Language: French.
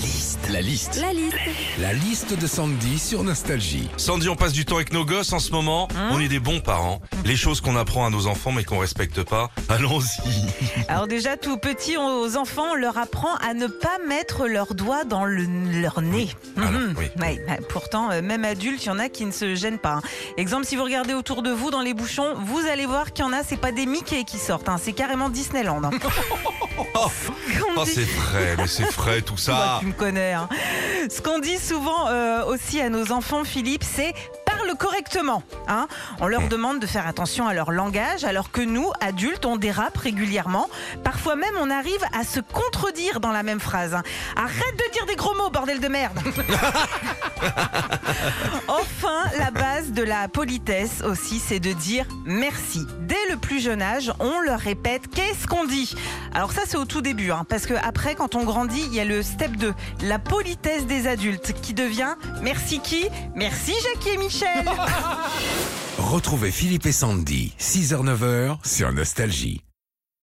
liste. La liste. La liste. La liste de Sandy sur Nostalgie. Sandy, on passe du temps avec nos gosses en ce moment. Hein on est des bons parents. Les choses qu'on apprend à nos enfants mais qu'on respecte pas. Allons-y. Alors déjà, tout petit, aux enfants, on leur apprend à ne pas mettre leurs doigts dans le, leur nez. Alors, Mhm. oui. Ouais, bah, pourtant, euh, même adultes, il y en a qui ne se gênent pas. hein. Exemple, si vous regardez autour de vous dans les bouchons, vous allez voir qu'il y en a, c'est pas des Mickey qui sortent, hein, c'est carrément Disneyland. hein. Oh, c'est frais, mais c'est frais tout Bah, ça. tu me connais. hein. Ce qu'on dit souvent euh, aussi à nos enfants, Philippe, c'est parle correctement. hein. On leur demande de faire attention à leur langage, alors que nous, adultes, on dérape régulièrement. Parfois même, on arrive à se contredire dans la même phrase. hein. Arrête de dire des gros mots, bordel de merde. de la politesse aussi, c'est de dire merci. Dès le plus jeune âge, on leur répète qu'est-ce qu'on dit? Alors ça, c'est au tout début, hein, parce que après, quand on grandit, il y a le step 2, la politesse des adultes, qui devient merci qui? Merci Jackie et Michel. Retrouvez Philippe et Sandy, 6h-9h sur Nostalgie.